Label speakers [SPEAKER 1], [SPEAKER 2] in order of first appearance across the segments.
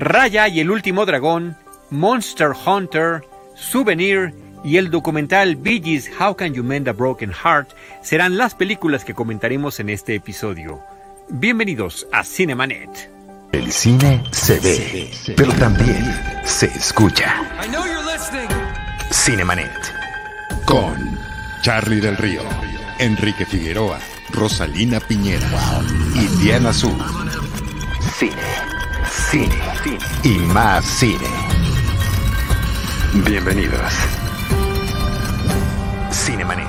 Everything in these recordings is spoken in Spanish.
[SPEAKER 1] Raya y el último dragón, Monster Hunter, Souvenir y el documental Bee Gees How Can You Mend a Broken Heart serán las películas que comentaremos en este episodio. Bienvenidos a Cinemanet.
[SPEAKER 2] El cine se ve, pero también se escucha. Cinemanet. Con Charlie del Río, Enrique Figueroa, Rosalina Piñera y Diana Azul. Cine, cine, y más cine. Bienvenidos. Cinemanet.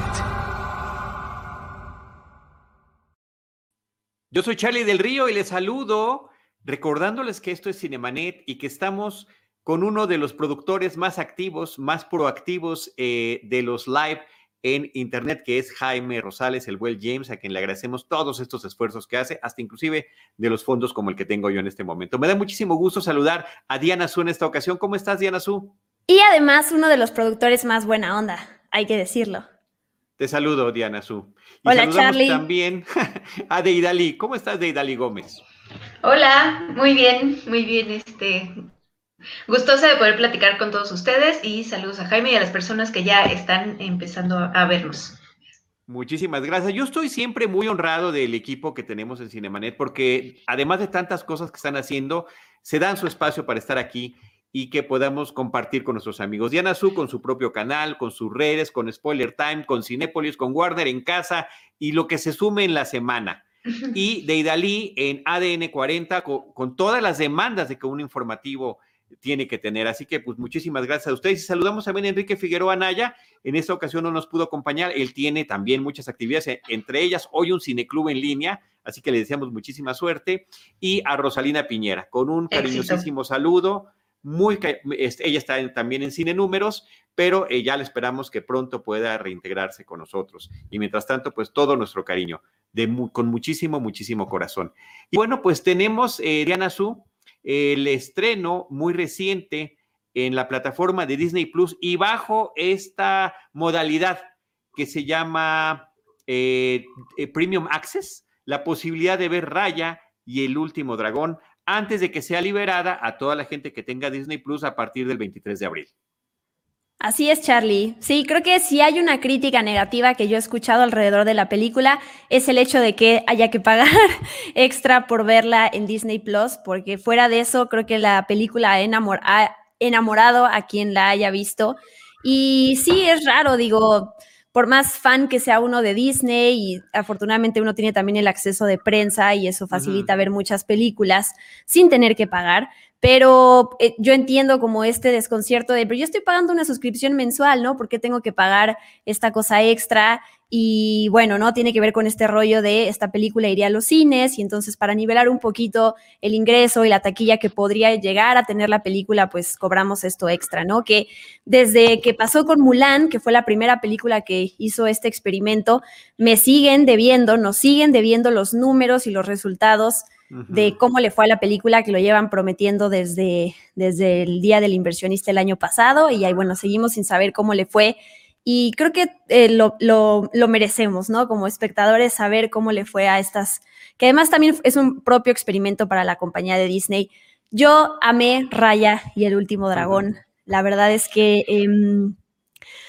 [SPEAKER 1] Yo soy Charlie del Río y les saludo recordándoles que esto es Cinemanet y que estamos con uno de los productores más activos, más proactivos eh, de los live en Internet, que es Jaime Rosales, el Well James, a quien le agradecemos todos estos esfuerzos que hace, hasta inclusive de los fondos como el que tengo yo en este momento. Me da muchísimo gusto saludar a Diana Su en esta ocasión. ¿Cómo estás, Diana Su?
[SPEAKER 3] Y además uno de los productores más buena onda, hay que decirlo.
[SPEAKER 1] Te saludo, Diana Su.
[SPEAKER 3] Y Hola, Charlie.
[SPEAKER 1] también a Deidali. ¿Cómo estás, Deidali Gómez?
[SPEAKER 4] Hola, muy bien, muy bien. Este, gustosa de poder platicar con todos ustedes y saludos a Jaime y a las personas que ya están empezando a vernos.
[SPEAKER 1] Muchísimas gracias. Yo estoy siempre muy honrado del equipo que tenemos en Cinemanet porque además de tantas cosas que están haciendo, se dan su espacio para estar aquí y que podamos compartir con nuestros amigos. Diana Su con su propio canal, con sus redes, con Spoiler Time, con Cinépolis, con Warner en casa y lo que se sume en la semana y de Idalí en ADN 40 con, todas las demandas de que un informativo tiene que tener. Así que, pues, muchísimas gracias a ustedes. Y saludamos también a Enrique Figueroa Naya. En esta ocasión no nos pudo acompañar. Él tiene también muchas actividades, e, entre ellas hoy un cineclub en línea. Así que le deseamos muchísima suerte. Y a Rosalina Piñera, con un cariñosísimo saludo. Muy, ella está también en Cine Números, pero eh, ya le esperamos que pronto pueda reintegrarse con nosotros. Y mientras tanto, pues todo nuestro cariño con muchísimo, muchísimo corazón. Y bueno, pues tenemos, eh, Diana Su, el estreno muy reciente en la plataforma de Disney Plus y bajo esta modalidad que se llama eh, eh, Premium Access, la posibilidad de ver Raya y el último dragón antes de que sea liberada a toda la gente que tenga Disney Plus a partir del 23 de abril.
[SPEAKER 3] Así es, Charlie. Sí, creo que si hay una crítica negativa que yo he escuchado alrededor de la película es el hecho de que haya que pagar extra por verla en Disney Plus, porque fuera de eso creo que la película ha, enamorado a quien la haya visto. Y sí, es raro, digo, por más fan que sea uno de Disney y afortunadamente uno tiene también el acceso de prensa y eso facilita ver muchas películas sin tener que pagar, pero eh, yo entiendo como este desconcierto de, pero yo estoy pagando una suscripción mensual, ¿no? ¿Por qué tengo que pagar esta cosa extra? Y bueno, ¿no? Tiene que ver con este rollo de esta película iría a los cines y entonces para nivelar un poquito el ingreso y la taquilla que podría llegar a tener la película, pues cobramos esto extra, ¿no? Que desde que pasó con Mulan, que fue la primera película que hizo este experimento, me siguen debiendo, nos siguen debiendo los números y los resultados de cómo le fue a la película que lo llevan prometiendo desde, desde el día del inversionista el año pasado y ahí, bueno, seguimos sin saber cómo le fue. Y creo que eh, lo, lo, merecemos, ¿no? Como espectadores, saber cómo le fue a estas, que además también es un propio experimento para la compañía de Disney. Yo amé Raya y el último dragón. La verdad es que em,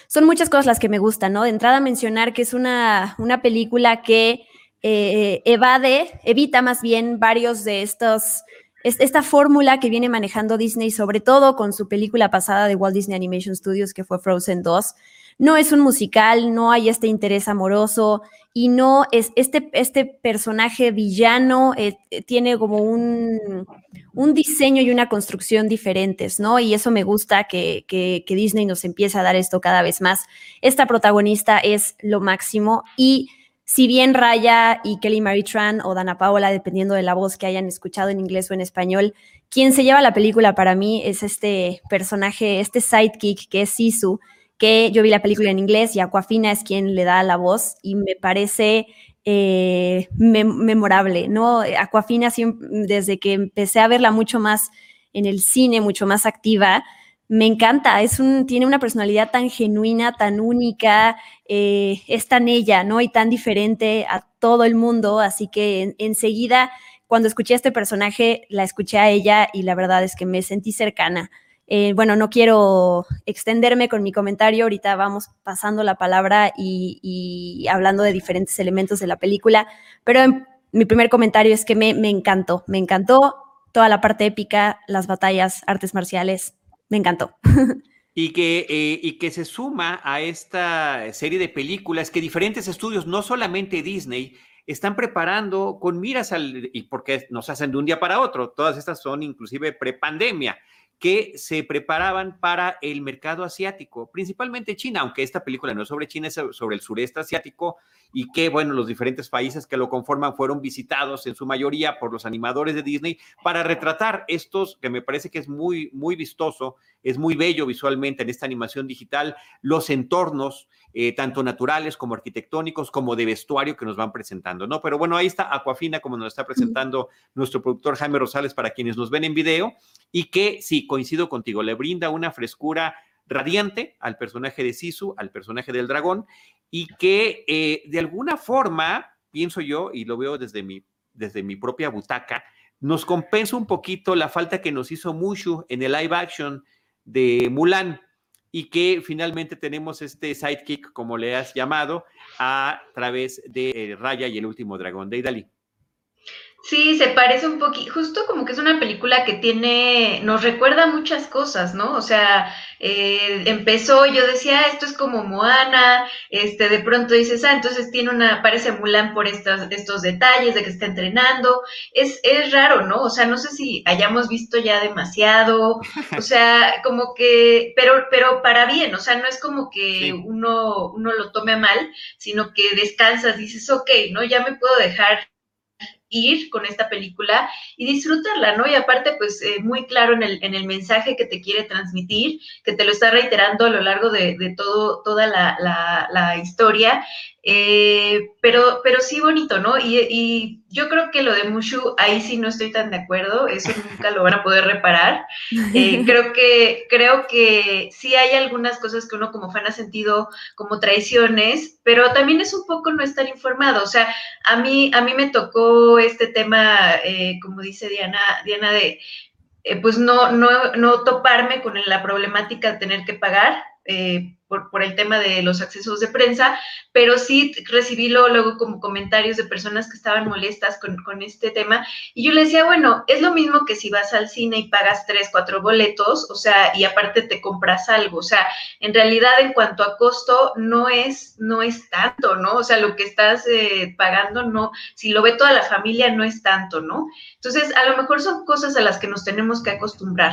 [SPEAKER 3] son muchas cosas las que me gustan, ¿no? De entrada mencionar que es una, una película que eh, evade, evita más bien varios de estos, esta fórmula que viene manejando Disney, sobre todo con su película pasada de Walt Disney Animation Studios, que fue Frozen 2. No es un musical, no hay este interés amoroso y no es este, este personaje villano eh, tiene como un, un, diseño y una construcción diferentes, ¿no? Y eso me gusta que, que, que Disney nos empiece a dar esto cada vez más. Esta protagonista es lo máximo y si bien Raya y Kelly Marie Tran o Dana Paola, dependiendo de la voz que hayan escuchado en inglés o en español, quien se lleva la película para mí es este personaje, este sidekick que es Sisu, que yo vi la película en inglés y Aquafina es quien le da la voz y me parece eh, memorable, ¿no? Aquafina, desde que empecé a verla mucho más en el cine, mucho más activa, me encanta, tiene una personalidad tan genuina, tan única, eh, es tan ella, ¿no? Y tan diferente a todo el mundo, así que enseguida, cuando escuché a este personaje, la escuché a ella y la verdad es que me sentí cercana. Eh, bueno, no quiero extenderme con mi comentario, ahorita vamos pasando la palabra y, hablando de diferentes elementos de la película, pero mi primer comentario es que me encantó, me encantó toda la parte épica, las batallas, artes marciales, me encantó.
[SPEAKER 1] Y que, eh, y que se suma a esta serie de películas que diferentes estudios, no solamente Disney, están preparando con miras al, y porque nos hacen de un día para otro, todas estas son inclusive prepandemia, que se preparaban para el mercado asiático, principalmente China, aunque esta película no es sobre China, es sobre el sureste asiático y que, bueno, los diferentes países que lo conforman fueron visitados en su mayoría por los animadores de Disney para retratar estos, que me parece que es muy, muy vistoso, es muy bello visualmente en esta animación digital, los entornos, eh, tanto naturales como arquitectónicos, como de vestuario que nos van presentando, ¿no? Pero bueno, ahí está Aquafina, como nos está presentando nuestro productor Jaime Rosales para quienes nos ven en video, y que sí, coincido contigo, le brinda una frescura radiante al personaje de Sisu, al personaje del dragón, y que eh, de alguna forma, pienso yo, y lo veo desde mi, desde mi propia butaca, nos compensa un poquito la falta que nos hizo Mushu en el live action de Mulan y que finalmente tenemos este sidekick, como le has llamado, a través de eh, Raya y el último dragón de Idali.
[SPEAKER 4] Sí, se parece un poquito, justo como que es una película que tiene, nos recuerda muchas cosas, ¿no? O sea, eh, empezó, yo decía, ah, esto es como Moana, este, de pronto dices, ah, entonces tiene una, parece Mulan por estos, estos detalles de que está entrenando, es, es raro, ¿no? O sea, no sé si hayamos visto ya demasiado, o sea, como que, pero, pero para bien, o sea, no es como que uno, uno lo tome mal, sino que descansas, dices, ok, ¿no? Ya me puedo dejar ir con esta película y disfrutarla, ¿no? Y aparte, pues eh, muy claro en el, en el mensaje que te quiere transmitir, que te lo está reiterando a lo largo de, de todo, toda la, la, la historia eh, pero, pero sí bonito, ¿no? Y, yo creo que lo de Mushu, ahí sí no estoy tan de acuerdo, eso nunca lo van a poder reparar. Eh, creo, que, creo que sí hay algunas cosas que uno como fan ha sentido como traiciones, pero también es un poco no estar informado. O sea, a mí, a mí me tocó este tema, eh, como dice Diana, Diana de pues no, no, no toparme con la problemática de tener que pagar. Eh, por, el tema de los accesos de prensa, pero sí recibí luego, como comentarios de personas que estaban molestas con, este tema y yo les decía, bueno, es lo mismo que si vas al cine y pagas tres, cuatro boletos, o sea, y aparte te compras algo, o sea, en realidad en cuanto a costo no es, no es tanto, ¿no? O sea, lo que estás eh, pagando no, si lo ve toda la familia no es tanto, ¿no? Entonces, a lo mejor son cosas a las que nos tenemos que acostumbrar.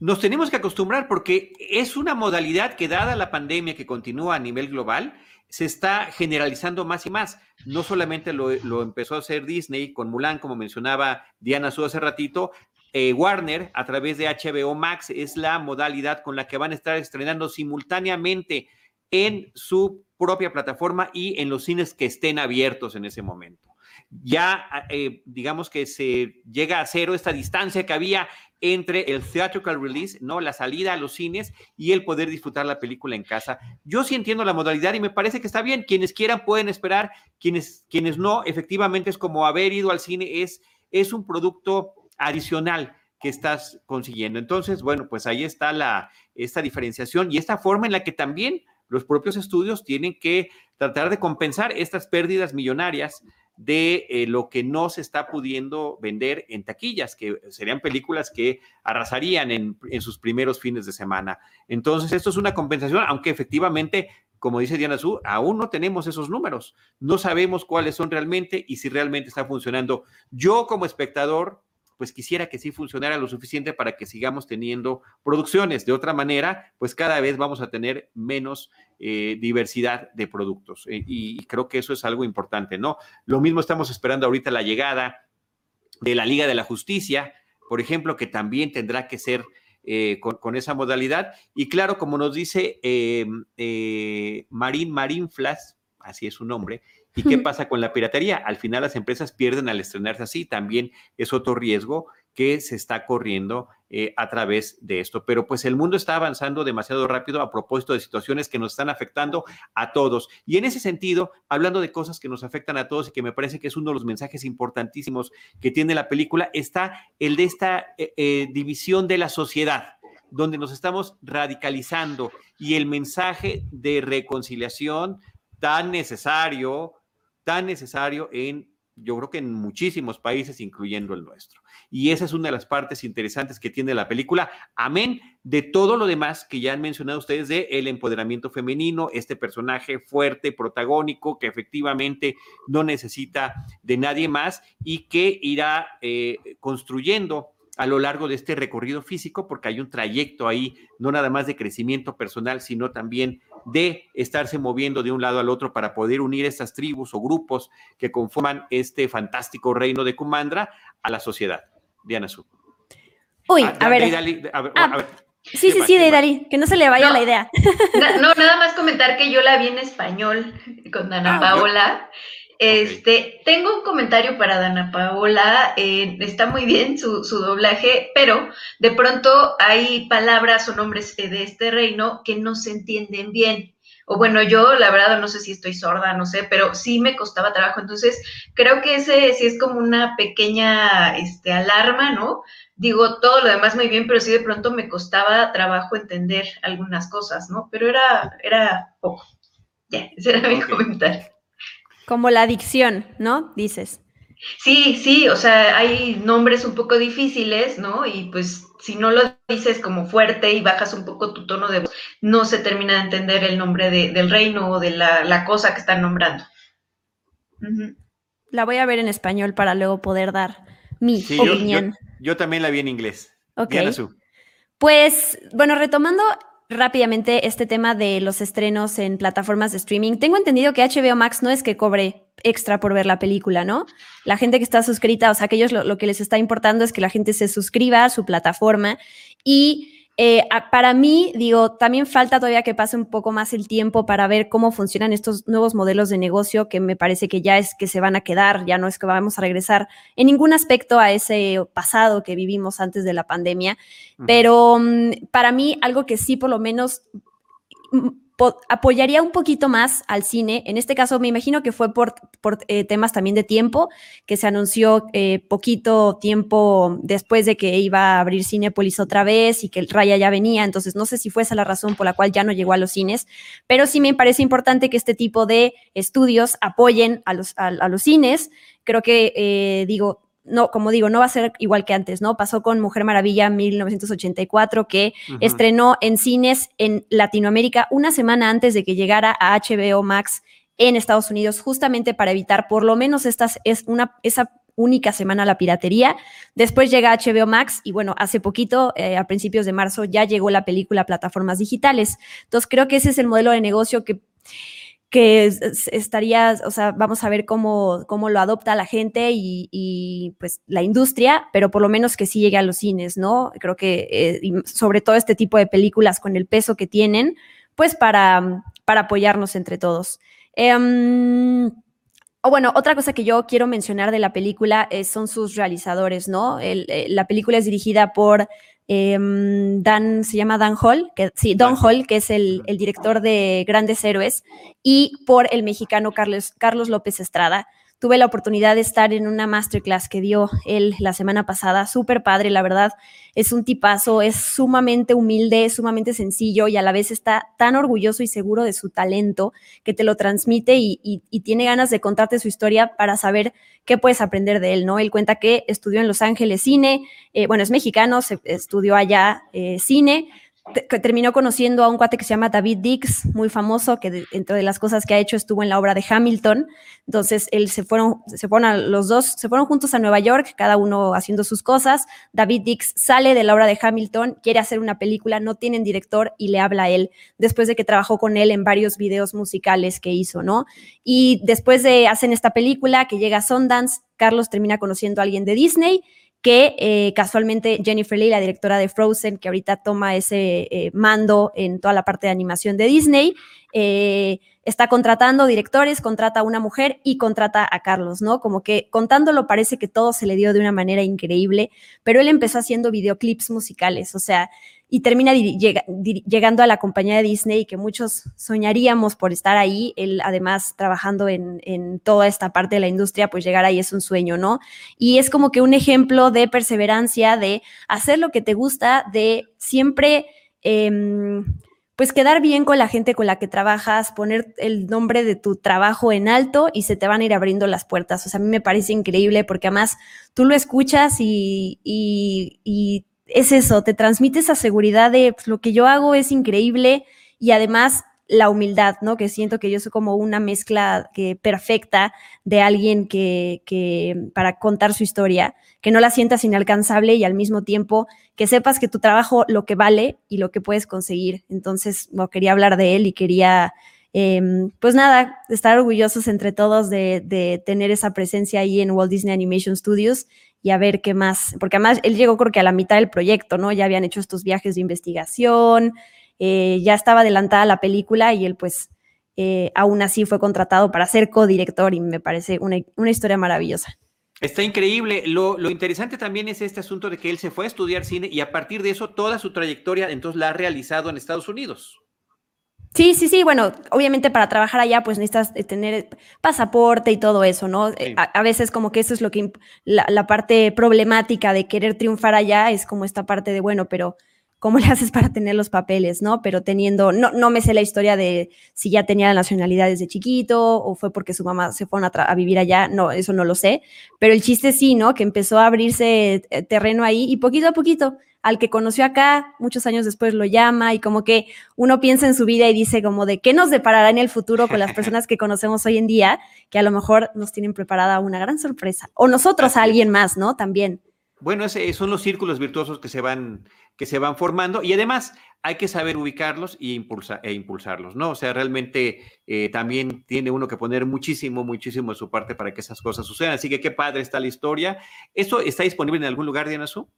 [SPEAKER 1] Nos tenemos que acostumbrar porque es una modalidad que dada la pandemia que continúa a nivel global, se está generalizando más y más. No solamente lo, empezó a hacer Disney con Mulan, como mencionaba Diana Su hace ratito, eh, Warner a través de HBO Max es la modalidad con la que van a estar estrenando simultáneamente en su propia plataforma y en los cines que estén abiertos en ese momento. Ya, eh, digamos que se llega a cero esta distancia que había entre el theatrical release, ¿no? La salida a los cines y el poder disfrutar la película en casa. Yo sí entiendo la modalidad y me parece que está bien. Quienes quieran pueden esperar, quienes, quienes no, efectivamente es como haber ido al cine, es, es un producto adicional que estás consiguiendo. Entonces, bueno, pues ahí está la, esta diferenciación y esta forma en la que también los propios estudios tienen que tratar de compensar estas pérdidas millonarias de eh, lo que no se está pudiendo vender en taquillas, que serían películas que arrasarían en, sus primeros fines de semana. Entonces, esto es una compensación, aunque efectivamente, como dice Diana Su, aún no tenemos esos números. No sabemos cuáles son realmente y si realmente está funcionando. Yo como espectador pues quisiera que sí funcionara lo suficiente para que sigamos teniendo producciones. De otra manera, pues cada vez vamos a tener menos eh, diversidad de productos. Eh, y creo que eso es algo importante, ¿no? Lo mismo estamos esperando ahorita la llegada de la Liga de la Justicia, por ejemplo, que también tendrá que ser eh, con, esa modalidad. Y claro, como nos dice Marín Marín Flas, así es su nombre, ¿Y qué pasa con la piratería? Al final las empresas pierden al estrenarse así, también es otro riesgo que se está corriendo eh, a través de esto. Pero pues el mundo está avanzando demasiado rápido a propósito de situaciones que nos están afectando a todos. Y en ese sentido, hablando de cosas que nos afectan a todos y que me parece que es uno de los mensajes importantísimos que tiene la película, está el de esta eh, eh, división de la sociedad donde nos estamos radicalizando y el mensaje de reconciliación tan necesario, tan necesario en, yo creo que en muchísimos países, incluyendo el nuestro. Y esa es una de las partes interesantes que tiene la película, amén de todo lo demás que ya han mencionado ustedes de el empoderamiento femenino, este personaje fuerte, protagónico, que efectivamente no necesita de nadie más y que irá eh, construyendo a lo largo de este recorrido físico, porque hay un trayecto ahí, no nada más de crecimiento personal, sino también de estarse moviendo de un lado al otro para poder unir estas tribus o grupos que conforman este fantástico reino de Kumandra a la sociedad. Diana Su.
[SPEAKER 3] Uy, ah, a, ver. a, ver, ah, Sí, sí, sí, de que no se le vaya la idea.
[SPEAKER 4] No, nada más comentar que yo la vi en español con Dana ah, Paola. Este, tengo un comentario para Dana Paola, eh, está muy bien su, su, doblaje, pero de pronto hay palabras o nombres de este reino que no se entienden bien. O bueno, yo la verdad no sé si estoy sorda, no sé, pero sí me costaba trabajo. Entonces, creo que ese sí es como una pequeña este, alarma, ¿no? Digo, todo lo demás muy bien, pero sí de pronto me costaba trabajo entender algunas cosas, ¿no? Pero era, era poco. Ya, ese era mi comentario.
[SPEAKER 3] Como la adicción, ¿no? Dices.
[SPEAKER 4] Sí, sí, o sea, hay nombres un poco difíciles, ¿no? Y pues si no lo dices como fuerte y bajas un poco tu tono de voz, no se termina de entender el nombre del reino o de la, cosa que están nombrando.
[SPEAKER 3] La voy a ver en español para luego poder dar mi opinión.
[SPEAKER 1] Yo, también la vi en inglés.
[SPEAKER 3] Ok. Pues, bueno, retomando rápidamente este tema de los estrenos en plataformas de streaming. Tengo entendido que HBO Max no es que cobre extra por ver la película, ¿no? La gente que está suscrita, o sea, que ellos lo, que les está importando es que la gente se suscriba a su plataforma y eh, para mí, digo, también falta todavía que pase un poco más el tiempo para ver cómo funcionan estos nuevos modelos de negocio que me parece que ya es que se van a quedar, ya no es que vamos a regresar en ningún aspecto a ese pasado que vivimos antes de la pandemia. Pero mm, para mí, algo que sí por lo menos mm, apoyaría un poquito más al cine. En este caso, me imagino que fue por, eh, temas también de tiempo, que se anunció eh, poquito tiempo después de que iba a abrir Cinepolis otra vez y que el Raya ya venía. Entonces, no sé si fue esa la razón por la cual ya no llegó a los cines, pero sí me parece importante que este tipo de estudios apoyen a los, a los cines. Creo que, eh, digo, no, como digo, no va a ser igual que antes, ¿no? Pasó con Mujer Maravilla 1984, que estrenó en cines en Latinoamérica una semana antes de que llegara a HBO Max en Estados Unidos, justamente para evitar por lo menos estas, es una, esa única semana la piratería. Después llega HBO Max y bueno, hace poquito, eh, a principios de marzo, ya llegó la película a plataformas digitales. Entonces creo que ese es el modelo de negocio que que estaría, o sea, vamos a ver cómo, cómo lo adopta la gente y, pues la industria, pero por lo menos que sí llegue a los cines, ¿no? Creo que eh, sobre todo este tipo de películas con el peso que tienen, pues para, para apoyarnos entre todos. Em, o bueno, otra cosa que yo quiero mencionar de la película son sus realizadores, ¿no? Eh, la película es dirigida por Em, Dan, se llama Dan Hall, que, sí, Don Hall, que es el, director de Grandes Héroes, y por el mexicano Carlos, Carlos López Estrada. Tuve la oportunidad de estar en una masterclass que dio él la semana pasada, súper padre, la verdad, es un tipazo, es sumamente humilde, sumamente sencillo y a la vez está tan orgulloso y seguro de su talento que te lo transmite y, tiene ganas de contarte su historia para saber qué puedes aprender de él, ¿no? Él cuenta que estudió en Los Ángeles cine, eh, bueno, es mexicano, estudió allá eh, cine, terminó conociendo a un cuate que se llama David Dix, muy famoso, que entre de las cosas que ha hecho estuvo en la obra de Hamilton. Entonces, él se fueron, se fueron a, los dos, se fueron juntos a Nueva York, cada uno haciendo sus cosas. David Dix sale de la obra de Hamilton, quiere hacer una película, no tienen director y le habla a él, después de que trabajó con él en varios videos musicales que hizo, ¿no? Y después de hacer esta película que llega a Sundance, Carlos termina conociendo a alguien de Disney que eh, casualmente Jennifer Lee, la directora de Frozen, que ahorita toma ese eh, mando en toda la parte de animación de Disney, eh, está contratando directores, contrata a una mujer y contrata a Carlos, ¿no? Como que contándolo parece que todo se le dio de una manera increíble, pero él empezó haciendo videoclips musicales, o sea, y termina llegando a la compañía de Disney que muchos soñaríamos por estar ahí. Él además trabajando en, toda esta parte de la industria, pues llegar ahí es un sueño, ¿no? Y es como que un ejemplo de perseverancia, de hacer lo que te gusta, de siempre... Em, pues quedar bien con la gente con la que trabajas, poner el nombre de tu trabajo en alto y se te van a ir abriendo las puertas. O sea, a mí me parece increíble porque además tú lo escuchas y es eso, te transmite esa seguridad de pues, lo que yo hago es increíble y además la humildad, ¿no? Que siento que yo soy como una mezcla que, perfecta de alguien que, para contar su historia, que no la sientas inalcanzable y al mismo tiempo que sepas que tu trabajo lo que vale y lo que puedes conseguir. Entonces, no, quería hablar de él y quería, em, pues nada, estar orgullosos entre todos de, de tener esa presencia ahí en Walt Disney Animation Studios y a ver qué más, porque además él llegó creo que a la mitad del proyecto, ¿no? Ya habían hecho estos viajes de investigación, eh, ya estaba adelantada la película y él pues eh, aún así fue contratado para ser codirector y me parece una, historia maravillosa.
[SPEAKER 1] Está increíble. Lo, lo, interesante también es este asunto de que él se fue a estudiar cine y a partir de eso toda su trayectoria entonces la ha realizado en Estados Unidos.
[SPEAKER 3] Sí, sí, sí. Bueno, obviamente para trabajar allá, pues necesitas eh, tener pasaporte y todo eso, ¿no? A, veces como que eso es lo que la, parte problemática de querer triunfar allá es como esta parte de, bueno, pero ¿cómo le haces para tener los papeles, no? Pero teniendo, no, no me sé la historia de si ya tenía la nacionalidad desde chiquito o fue porque su mamá se fue a, a vivir allá, no, eso no lo sé. Pero el chiste sí, ¿no? Que empezó a abrirse eh, terreno ahí y poquito a poquito al que conoció acá, muchos años después lo llama y como que uno piensa en su vida y dice como de qué nos deparará en el futuro con las personas que conocemos hoy en día, que a lo mejor nos tienen preparada una gran sorpresa. O nosotros a alguien más, ¿no? También.
[SPEAKER 1] Bueno, ese, son los círculos virtuosos que se van, que se van formando y además hay que saber ubicarlos y impulsa, e impulsarlos, ¿no? O sea, realmente eh, también tiene uno que poner muchísimo, muchísimo de su parte para que esas cosas sucedan. Así que qué padre está la historia. ¿Esto está disponible en algún lugar, Diana Su?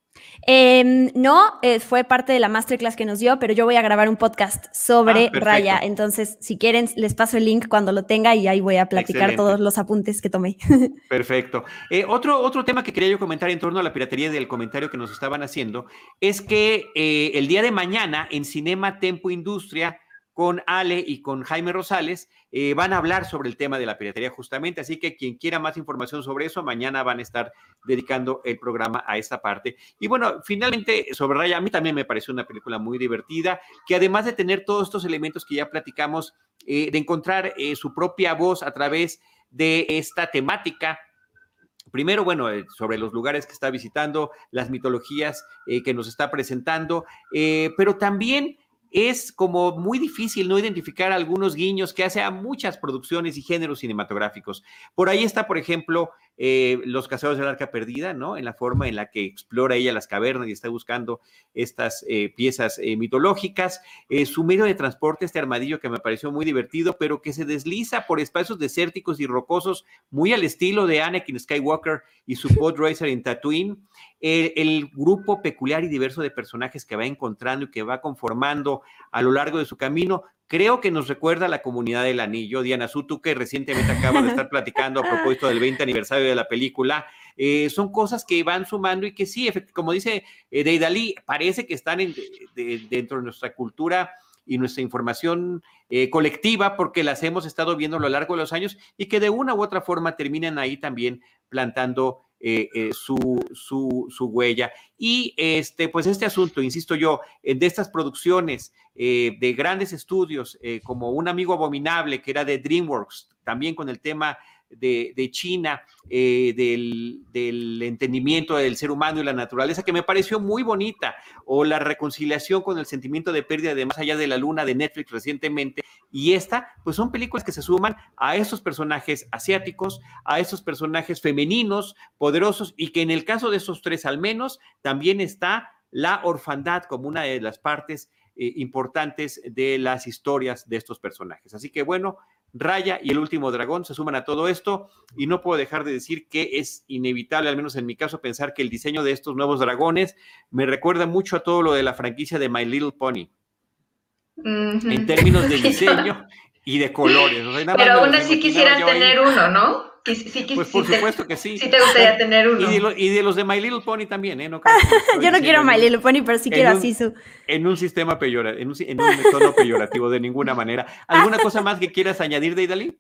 [SPEAKER 3] Em, no, eh, fue parte de la masterclass que nos dio, pero yo voy a grabar un podcast sobre ah, Raya. Entonces, si quieren, les paso el link cuando lo tenga y ahí voy a platicar todos los apuntes que tomé.
[SPEAKER 1] Perfecto. Eh, otro, otro tema que quería yo comentar en torno a la piratería del comentario que nos estaban haciendo es que el día de mañana en Cinema Tempo Industria con Ale y con Jaime Rosales, eh, van a hablar sobre el tema de la piratería justamente, así que quien quiera más información sobre eso, mañana van a estar dedicando el programa a esta parte. Y bueno, finalmente, sobre Raya, a mí también me pareció una película muy divertida, que además de tener todos estos elementos que ya platicamos, eh, de encontrar eh, su propia voz a través de esta temática, Primero, bueno, eh, sobre los lugares que está visitando, las mitologías eh, que nos está presentando, eh, pero también es como muy difícil no identificar algunos guiños que hace a muchas producciones y géneros cinematográficos. Por ahí está, por ejemplo, eh, Los Cazadores del Arca Perdida, ¿no? En la forma en la que explora ella las cavernas y está buscando estas eh, piezas eh, mitológicas. su medio de transporte, este armadillo que me pareció muy divertido, pero que se desliza por espacios desérticos y rocosos, muy al estilo de Anakin Skywalker y su Pod Racer en Tatooine el, grupo peculiar y diverso de personajes que va encontrando y que va conformando a lo largo de su camino, creo que nos recuerda a la comunidad del anillo. Diana Sutu, que recientemente acaba de estar platicando a propósito del 20 aniversario de la película, eh, son cosas que van sumando y que sí, como dice eh, Deidali, parece que están dentro de nuestra cultura y nuestra información eh, colectiva porque las hemos estado viendo a lo largo de los años y que de una u otra forma terminan ahí también plantando eh, eh, su, su, huella. Y este, pues este asunto, insisto yo, de estas producciones de grandes estudios, como Un amigo abominable, que era de DreamWorks, también con el tema de, China, eh, del, entendimiento del ser humano y la naturaleza, que me pareció muy bonita, o la reconciliación con el sentimiento de pérdida de más allá de la luna de Netflix recientemente, y esta, pues son películas que se suman a esos personajes asiáticos, a esos personajes femeninos, poderosos, y que en el caso de esos tres al menos, también está la orfandad como una de las partes eh, importantes de las historias de estos personajes. Así que bueno, Raya y el último dragón se suman a todo esto y no puedo dejar de decir que es inevitable, al menos en mi caso, pensar que el diseño de estos nuevos dragones me recuerda mucho a todo lo de la franquicia de My Little Pony. En términos de diseño y de colores.
[SPEAKER 4] Pero aún así quisieran tener uno, ¿no?
[SPEAKER 1] Pues por supuesto que sí.
[SPEAKER 4] Sí te gustaría tener uno.
[SPEAKER 1] Y de, los de My Little Pony también, ¿eh? No
[SPEAKER 3] Yo no quiero My Little Pony, pero sí quiero a Sisu.
[SPEAKER 1] En un sistema peyorativo, en un, en un tono peyorativo, de ninguna manera. ¿Alguna cosa más que quieras añadir, Deidali?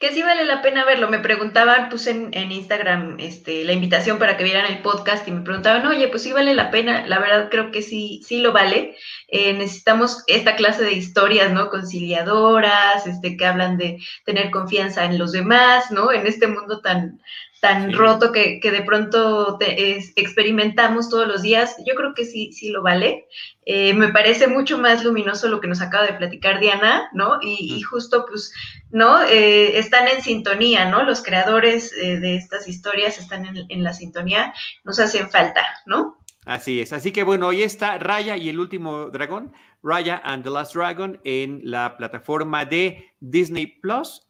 [SPEAKER 4] Que sí vale la pena verlo. Me preguntaban, puse en, Instagram este, la invitación para que vieran el podcast y me preguntaban, oye, pues sí vale la pena. La verdad creo que sí, sí lo vale. Eh, necesitamos esta clase de historias, ¿no? Conciliadoras, este, que hablan de tener confianza en los demás, ¿no? En este mundo tan, tan roto que, de pronto experimentamos todos los días, yo creo que sí, sí lo vale. Eh, me parece mucho más luminoso lo que nos acaba de platicar Diana, ¿no? Y, justo, pues, ¿no? Eh, están en sintonía, ¿no? Los creadores eh, de estas historias están en, en, la sintonía, nos hacen falta, ¿no?
[SPEAKER 1] Así es, así que bueno, hoy está Raya y el último dragón, Raya and the Last Dragon en la plataforma de Disney Plus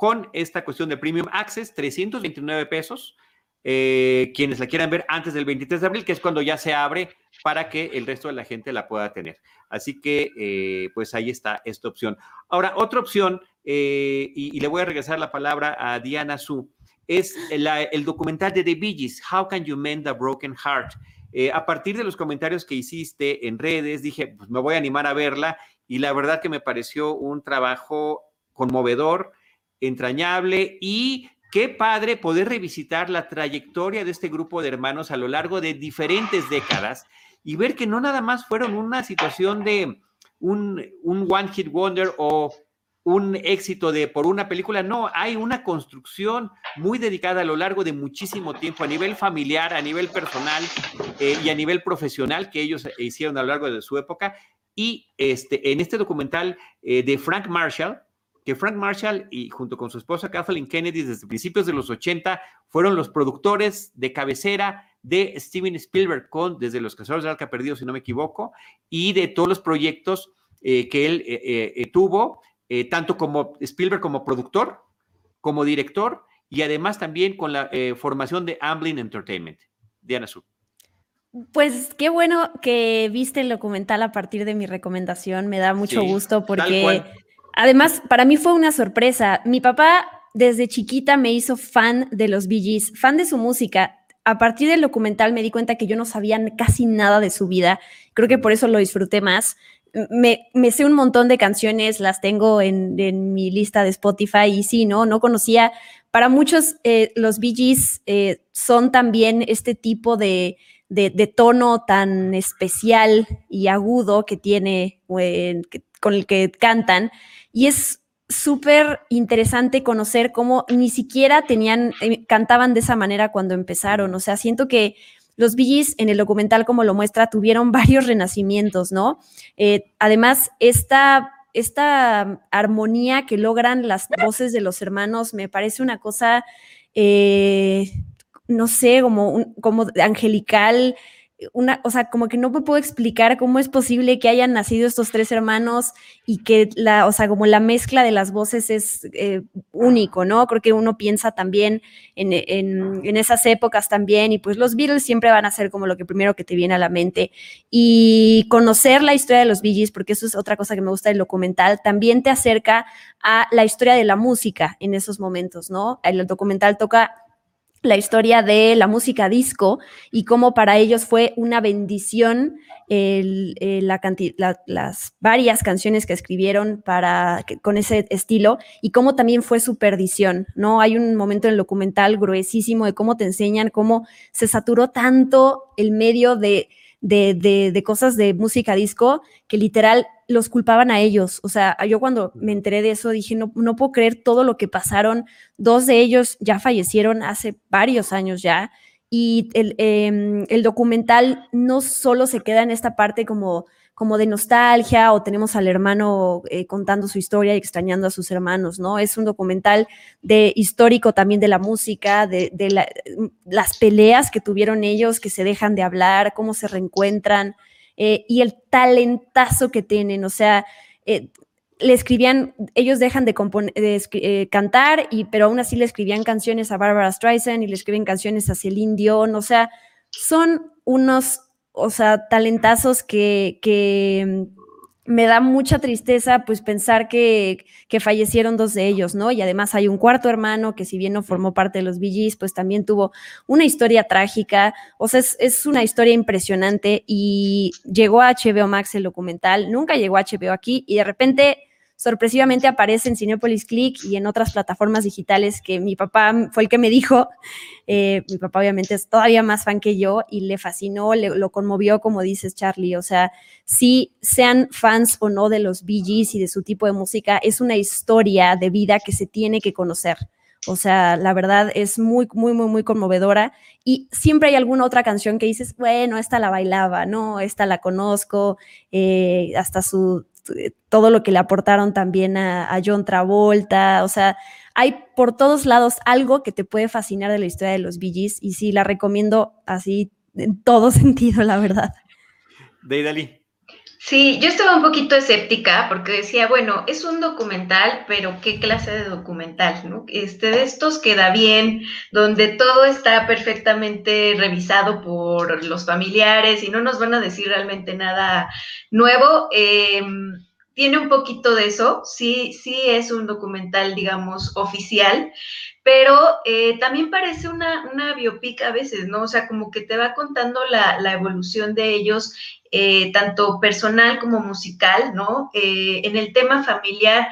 [SPEAKER 1] con esta cuestión de Premium Access, 329 pesos. Eh, quienes la quieran ver antes del 23 de abril, que es cuando ya se abre para que el resto de la gente la pueda tener. Así que, eh, pues ahí está esta opción. Ahora, otra opción, eh, y, le voy a regresar la palabra a Diana Su, es el documental de The Bee How Can You Mend a Broken Heart? a partir de los comentarios que hiciste en redes, dije, pues me voy a animar a verla y la verdad que me pareció un trabajo conmovedor, entrañable y qué padre poder revisitar la trayectoria de este grupo de hermanos a lo largo de diferentes décadas y ver que no nada más fueron una situación de un, un one hit wonder o un éxito de por una película, no, hay una construcción muy dedicada a lo largo de muchísimo tiempo a nivel familiar, a nivel personal eh, y a nivel profesional que ellos hicieron a lo largo de su época. Y este, en este documental eh, de Frank Marshall, que Frank Marshall y junto con su esposa Kathleen Kennedy desde principios de los 80 fueron los productores de cabecera de Steven Spielberg con desde Los Cazadores de Arca Perdido, si no me equivoco, y de todos los proyectos eh, que él eh, eh, tuvo, tanto como Spielberg como productor, como director, y además también con la formación de Amblin Entertainment. Diana Su.
[SPEAKER 3] Pues qué bueno que viste el documental a partir de mi recomendación. Me da mucho gusto porque Además, para mí fue una sorpresa. Mi papá desde chiquita me hizo fan de los Bee fan de su música. A partir del documental me di cuenta que yo no sabía casi nada de su vida. Creo que por eso lo disfruté más. Me, sé un montón de canciones, las tengo en, mi lista de Spotify y sí, ¿no? No conocía. Para muchos, eh, los Bee Gees eh, son también este tipo de, tono tan especial y agudo que tiene, eh, con el que cantan. Y es súper interesante conocer cómo ni siquiera tenían, eh, cantaban de esa manera cuando empezaron. O sea, siento que los Billys en el documental, como lo muestra, tuvieron varios renacimientos, ¿no? Eh, además, esta, esta armonía que logran las voces de los hermanos me parece una cosa, eh, no sé, como, como angelical, una, o sea, como que no me puedo explicar cómo es posible que hayan nacido estos tres hermanos y que la, o sea, como la mezcla de las voces es eh, único, ¿no? Creo que uno piensa también en, en, esas épocas también y pues los Beatles siempre van a ser como lo que primero que te viene a la mente y conocer la historia de los Bee Gees, porque eso es otra cosa que me gusta del documental, también te acerca a la historia de la música en esos momentos, ¿no? El documental toca la historia de la música disco y cómo para ellos fue una bendición las varias canciones que escribieron para, con ese estilo y cómo también fue su perdición, ¿no? Hay un momento en el documental gruesísimo de cómo te enseñan cómo se saturó tanto el medio de de, de, cosas de música disco que literal los culpaban a ellos. O sea, yo cuando me enteré de eso dije, no, no puedo creer todo lo que pasaron. Dos de ellos ya fallecieron hace varios años ya. Y el, em, el documental no solo se queda en esta parte como como de nostalgia o tenemos al hermano eh, contando su historia y extrañando a sus hermanos, ¿no? Es un documental de histórico también de la música, de, las peleas que tuvieron ellos, que se dejan de hablar, cómo se reencuentran eh, y el talentazo que tienen, o sea, eh, le escribían, ellos dejan de, eh, cantar, pero aún así le escribían canciones a Barbara Streisand y le escriben canciones a Celine Dion, o sea, son unos, o sea, talentazos que, que me da mucha tristeza pues pensar que, que, fallecieron dos de ellos, ¿no? Y además hay un cuarto hermano que si bien no formó parte de los VGs, pues también tuvo una historia trágica, o sea, es, es, una historia impresionante y llegó a HBO Max el documental, nunca llegó a HBO aquí y de repente sorpresivamente aparece en Cinepolis Click y en otras plataformas digitales que mi papá fue el que me dijo. Eh, mi papá obviamente es todavía más fan que yo y le fascinó, le, lo conmovió, como dices Charlie. O sea, si sean fans o no de los Bee y de su tipo de música, es una historia de vida que se tiene que conocer. O sea, la verdad es muy, muy, muy, muy conmovedora. Y siempre hay alguna otra canción que dices, bueno, esta la bailaba, no, esta la conozco, eh, hasta su todo lo que le aportaron también a, John Travolta, o sea, hay por todos lados algo que te puede fascinar de la historia de los Bee y sí, la recomiendo así en todo sentido, la verdad.
[SPEAKER 1] Deidali.
[SPEAKER 4] Sí, yo estaba un poquito escéptica porque decía, bueno, es un documental, pero ¿qué clase de documental? ¿no? Este, de estos queda bien, donde todo está perfectamente revisado por los familiares y no nos van a decir realmente nada nuevo. Em, tiene un poquito de eso, sí, sí es un documental, digamos, oficial, pero eh, también parece una, una, biopic a veces, ¿no? O sea, como que te va contando la, la evolución de ellos, eh, tanto personal como musical, ¿no? Eh, en el tema familiar,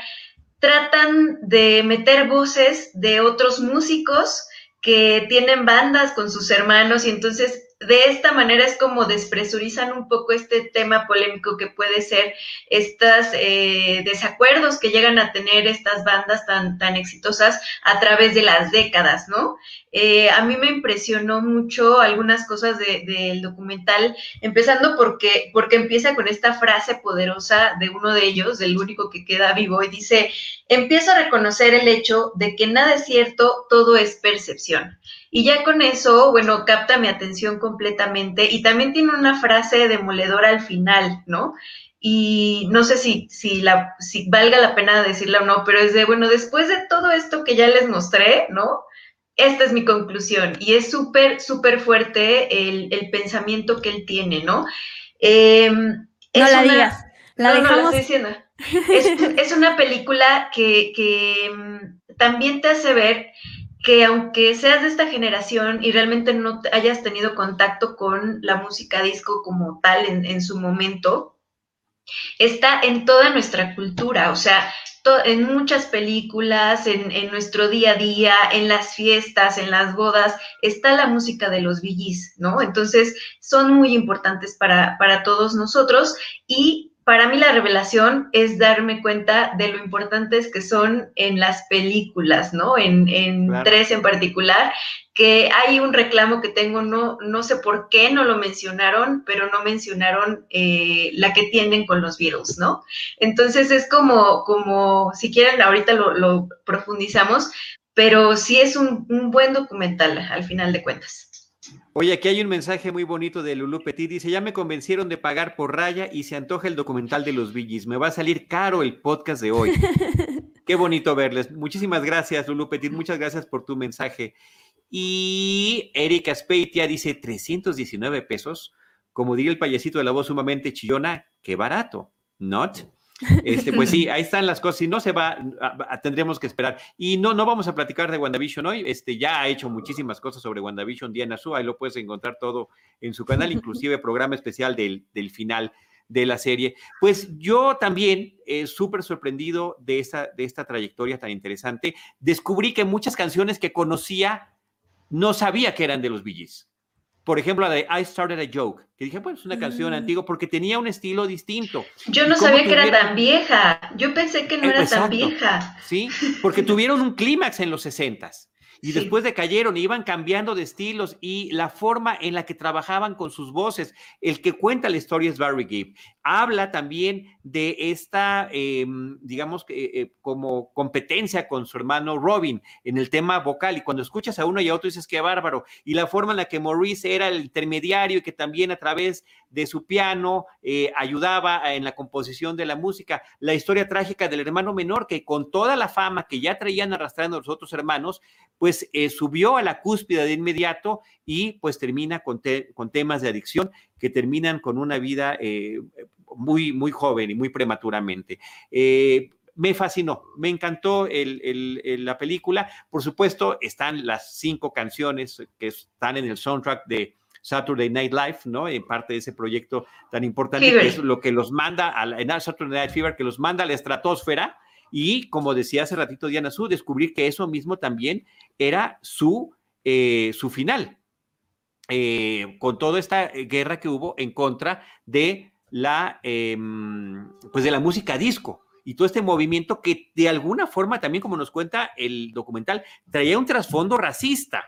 [SPEAKER 4] tratan de meter voces de otros músicos que tienen bandas con sus hermanos y entonces de esta manera es como despresurizan un poco este tema polémico que puede ser estos eh, desacuerdos que llegan a tener estas bandas tan, tan exitosas a través de las décadas, ¿no? Eh, a mí me impresionó mucho algunas cosas del documental, empezando porque, porque empieza con esta frase poderosa de uno de ellos, del único que queda vivo, y dice, empiezo a reconocer el hecho de que nada es cierto, todo es percepción. Y ya con eso, bueno, capta mi atención completamente y también tiene una frase demoledora al final, ¿no? Y no sé si, si, la, si valga la pena decirla o no, pero es de, bueno, después de todo esto que ya les mostré, ¿no? Esta es mi conclusión y es súper, súper fuerte el, pensamiento que él tiene, ¿no?
[SPEAKER 3] Em, no la digas, la dejamos.
[SPEAKER 4] No, estoy diciendo. Es, es una película que, que em, también te hace ver que aunque seas de esta generación y realmente no hayas tenido contacto con la música disco como tal en, su momento, está en toda nuestra cultura, o sea, en muchas películas, en, nuestro día a día, en las fiestas, en las bodas, está la música de los villis, ¿no? Entonces, son muy importantes para, para todos nosotros y para mí la revelación es darme cuenta de lo importantes que son en las películas, ¿no? En, tres en particular, que hay un reclamo que tengo, no, no sé por qué no lo mencionaron, pero no mencionaron eh, la que tienen con los Beatles, ¿no? Entonces es como, como si quieren, ahorita lo, profundizamos, pero sí es un buen documental al final de cuentas.
[SPEAKER 1] Oye, aquí hay un mensaje muy bonito de Lulu Petit. Dice, ya me convencieron de pagar por raya y se antoja el documental de los Billys. Me va a salir caro el podcast de hoy. Qué bonito verles. Muchísimas gracias, Lulu Petit. Muchas gracias por tu mensaje. Y Erika Speitia dice, 319 pesos. Como diría el payasito de la voz sumamente chillona, qué barato. ¿Not? Este, pues sí, ahí están las cosas. Si no se va, tendremos que esperar. Y no, no vamos a platicar de WandaVision hoy. Este, ya ha hecho muchísimas cosas sobre WandaVision, Diana Su. Ahí lo puedes encontrar todo en su canal, inclusive programa especial del, del final de la serie. Pues yo también, eh, súper sorprendido de esta, de esta trayectoria tan interesante, descubrí que muchas canciones que conocía no sabía que eran de los Billys por ejemplo, la de I Started a Joke, que dije, pues es una canción mm. antigua porque tenía un estilo distinto.
[SPEAKER 4] Yo no sabía que era tan vieja. Yo pensé que no era tan vieja.
[SPEAKER 1] Sí, porque tuvieron un clímax en los 60 y después decayeron, iban cambiando de estilos y la forma en la que trabajaban con sus voces. El que cuenta la historia es Barry Gibb. Habla también de esta, em, digamos, que eh, como competencia con su hermano Robin en el tema vocal. Y cuando escuchas a uno y a otro dices que bárbaro. Y la forma en la que Maurice era el intermediario y que también a través de su piano eh, ayudaba en la composición de la música. La historia trágica del hermano menor que con toda la fama que ya traían arrastrando los otros hermanos, pues eh, subió a la cúspide de inmediato y pues termina con, con temas de adicción que terminan con una vida eh, muy, muy joven y muy prematuramente. Eh, me fascinó, me encantó la película. Por supuesto, están las cinco canciones que están en el soundtrack de Saturday Night Live, ¿no? En parte de ese proyecto tan importante que es lo que los manda a la, en Saturday Night Fever, que los manda a la estratosfera y como decía hace ratito Diana Su, descubrir que eso mismo también era su, eh, su final, eh, con toda esta guerra que hubo en contra de la, em, pues de la música disco y todo este movimiento que de alguna forma también, como nos cuenta el documental, traía un trasfondo racista.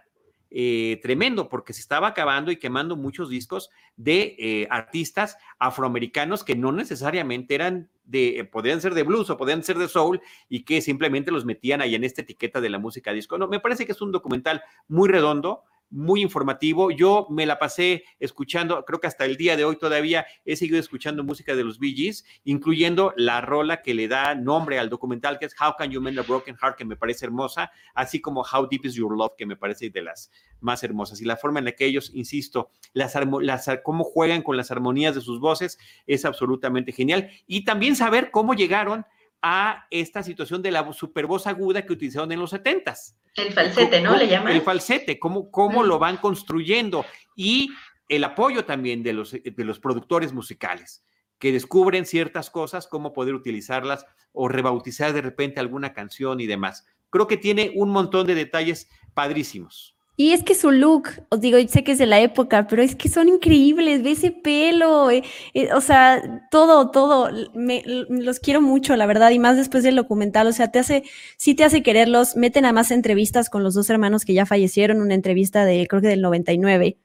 [SPEAKER 1] Eh, tremendo porque se estaba acabando y quemando muchos discos de artistas afroamericanos que no necesariamente eran de, podían ser de blues o podían ser de soul y que simplemente los metían ahí en esta etiqueta de la música disco. No, me parece que es un documental muy redondo, muy informativo. Yo me la pasé escuchando, creo que hasta el día de hoy todavía he seguido escuchando música de los Bee Gees, incluyendo la rola que le da nombre al documental, que es How Can You Mend a Broken Heart, que me parece hermosa, así como How Deep Is Your Love, que me parece de las más hermosas. Y la forma en la que ellos, insisto, las, las cómo juegan con las armonías de sus voces es absolutamente genial. Y también saber cómo llegaron a esta situación de la super voz aguda que utilizaron en los setentas.
[SPEAKER 4] El falsete, ¿no? Le llaman.
[SPEAKER 1] El falsete, cómo, cómo lo van construyendo y el apoyo también de los, de los productores musicales que descubren ciertas cosas, cómo poder utilizarlas o rebautizar de repente alguna canción y demás. Creo que tiene un montón de detalles padrísimos.
[SPEAKER 3] Y es que su look, os digo, sé que es de la época, pero es que son increíbles, ve ese pelo, eh, eh, o sea, todo, todo, me, los quiero mucho, la verdad, y más después del documental, o sea, te hace, sí te hace quererlos, meten a más entrevistas con los dos hermanos que ya fallecieron, una entrevista de, creo que del 99,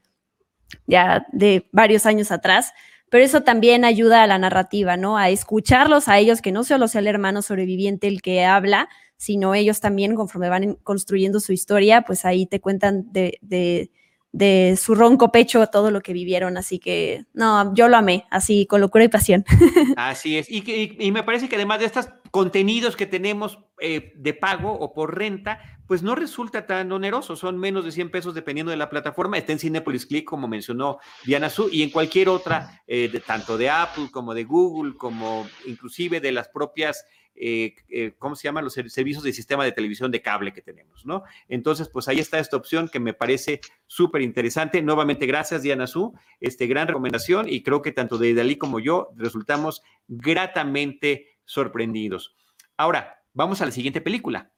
[SPEAKER 3] ya de varios años atrás, pero eso también ayuda a la narrativa, ¿no? A escucharlos a ellos, que no solo sea el hermano sobreviviente el que habla, sino ellos también, conforme van construyendo su historia, pues ahí te cuentan de, de, su ronco pecho todo lo que vivieron. Así que, no, yo lo amé, así, con locura y pasión.
[SPEAKER 1] Así es. Y, me parece que además de estos contenidos que tenemos eh, de pago o por renta, pues no resulta tan oneroso, son menos de 100 pesos dependiendo de la plataforma, está en Cinepolis Click, como mencionó Diana Su, y en cualquier otra, eh, tanto de Apple como de Google, como inclusive de las propias eh, eh, ¿cómo se llaman? Los servicios de sistema de televisión de cable que tenemos, ¿no? Entonces, pues ahí está esta opción que me parece súper interesante. Nuevamente, gracias, Diana Su, este, gran recomendación y creo que tanto de Dalí como yo resultamos gratamente sorprendidos. Ahora, vamos a la siguiente película,